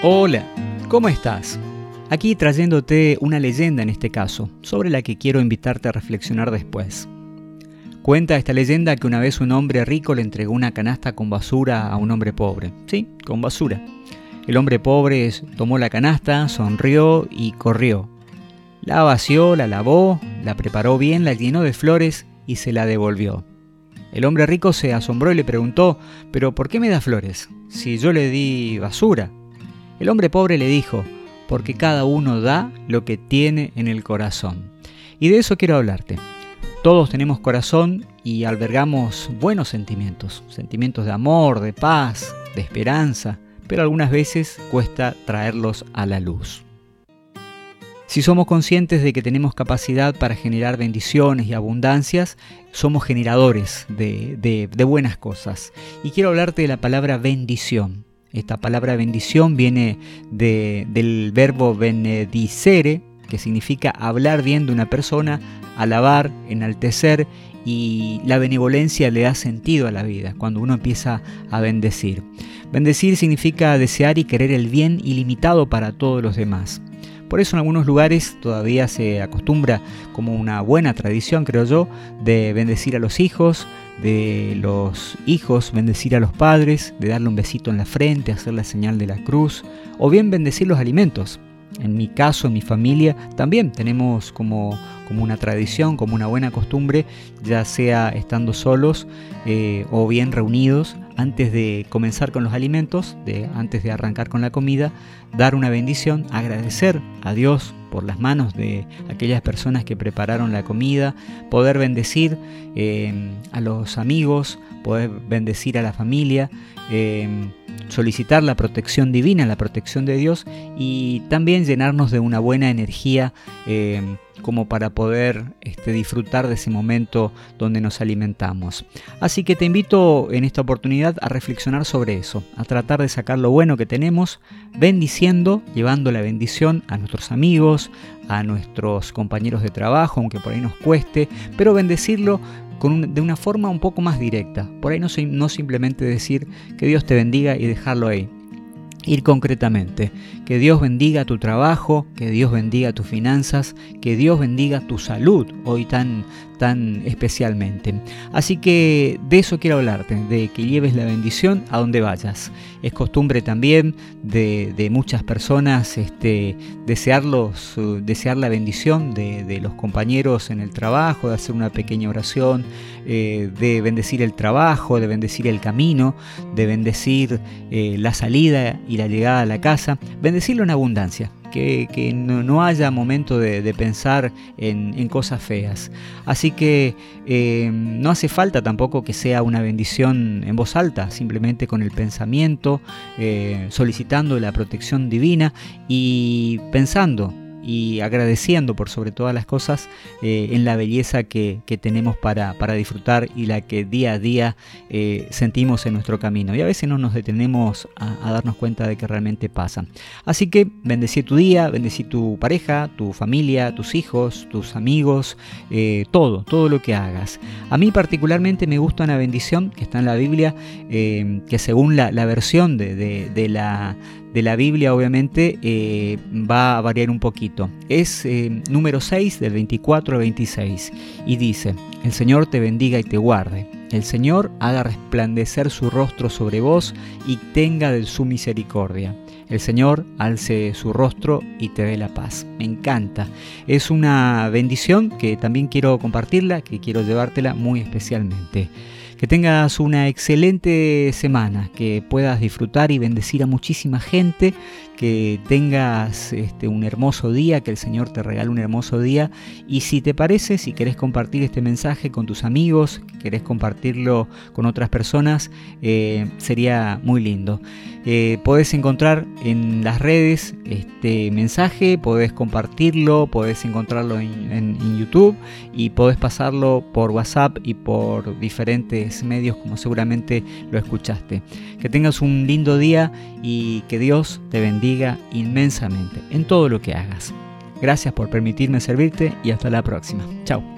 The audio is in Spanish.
Hola, ¿cómo estás? Aquí trayéndote una leyenda en este caso, sobre la que quiero invitarte a reflexionar después. Cuenta esta leyenda que una vez un hombre rico le entregó una canasta con basura a un hombre pobre. Sí, con basura. El hombre pobre tomó la canasta, sonrió y corrió. La vació, la lavó, la preparó bien, la llenó de flores y se la devolvió. El hombre rico se asombró y le preguntó, ¿pero por qué me da flores? Si yo le di basura. El hombre pobre le dijo, porque cada uno da lo que tiene en el corazón. Y de eso quiero hablarte. Todos tenemos corazón y albergamos buenos sentimientos, sentimientos de amor, de paz, de esperanza, pero algunas veces cuesta traerlos a la luz. Si somos conscientes de que tenemos capacidad para generar bendiciones y abundancias, somos generadores de, buenas cosas. Y quiero hablarte de la palabra bendición. Esta palabra bendición viene del verbo benedicere, que significa hablar bien de una persona, alabar, enaltecer, y la benevolencia le da sentido a la vida cuando uno empieza a bendecir. Bendecir significa desear y querer el bien ilimitado para todos los demás. Por eso en algunos lugares todavía se acostumbra como una buena tradición, creo yo, de bendecir a los hijos, de los hijos bendecir a los padres, de darle un besito en la frente, hacer la señal de la cruz, o bien bendecir los alimentos. En mi caso, en mi familia, también tenemos como, como una tradición, como una buena costumbre, ya sea estando solos eh, o bien reunidos, antes de comenzar con los alimentos, de, antes de arrancar con la comida, dar una bendición, agradecer a Dios por las manos de aquellas personas que prepararon la comida, poder bendecir eh, a los amigos, poder bendecir a la familia, eh, solicitar la protección divina, la protección de Dios y también llenarnos de una buena energía como para poder este, disfrutar de ese momento donde nos alimentamos. Así que te invito en esta oportunidad a reflexionar sobre eso, a tratar de sacar lo bueno que tenemos, bendiciendo, llevando la bendición a nuestros amigos, a nuestros compañeros de trabajo, aunque por ahí nos cueste, pero bendecirlo de una forma un poco más directa. Por ahí no, no simplemente decir que Dios te bendiga y dejarlo ahí ir concretamente. Que Dios bendiga tu trabajo, que Dios bendiga tus finanzas, que Dios bendiga tu salud hoy tan, tan especialmente. Así que de eso quiero hablarte, de que lleves la bendición a donde vayas. Es costumbre también de, muchas personas este, desearlos, desear la bendición de, los compañeros en el trabajo, de hacer una pequeña oración, eh, de bendecir el trabajo, de bendecir el camino, de bendecir eh, la salida y la llegada a la casa, bendecirlo en abundancia. Que, no, haya momento de, pensar en, cosas feas. Así que eh, no hace falta tampoco que sea una bendición en voz alta, simplemente con el pensamiento, eh, solicitando la protección divina y pensando y agradeciendo por sobre todas las cosas eh, en la belleza que, tenemos para, para, disfrutar y la que día a día eh, sentimos en nuestro camino. Y a veces no nos detenemos a, darnos cuenta de que realmente pasa. Así que bendecí tu día, bendecí tu pareja, tu familia, tus hijos, tus amigos, eh, todo, todo lo que hagas. A mí particularmente me gusta una bendición que está en la Biblia, que según la, versión de, de la de la Biblia obviamente eh, va a variar un poquito. Es eh, número 6 del 24 al 26 y dice, el Señor te bendiga y te guarde. El Señor haga resplandecer su rostro sobre vos y tenga de su misericordia. El Señor alce su rostro y te dé la paz. Me encanta. Es una bendición que también quiero compartirla, que quiero llevártela muy especialmente. Que tengas una excelente semana, que puedas disfrutar y bendecir a muchísima gente, que tengas este, un hermoso día, que el Señor te regale un hermoso día. Y si te parece, si querés compartir este mensaje con tus amigos, querés compartirlo con otras personas, eh, sería muy lindo. Eh, podés encontrar en las redes este mensaje, podés compartirlo, podés encontrarlo en, YouTube y podés pasarlo por WhatsApp y por diferentes medios como seguramente lo escuchaste. Que tengas un lindo día y que Dios te inmensamente en todo lo que hagas. Gracias por permitirme servirte y hasta la próxima. Chao.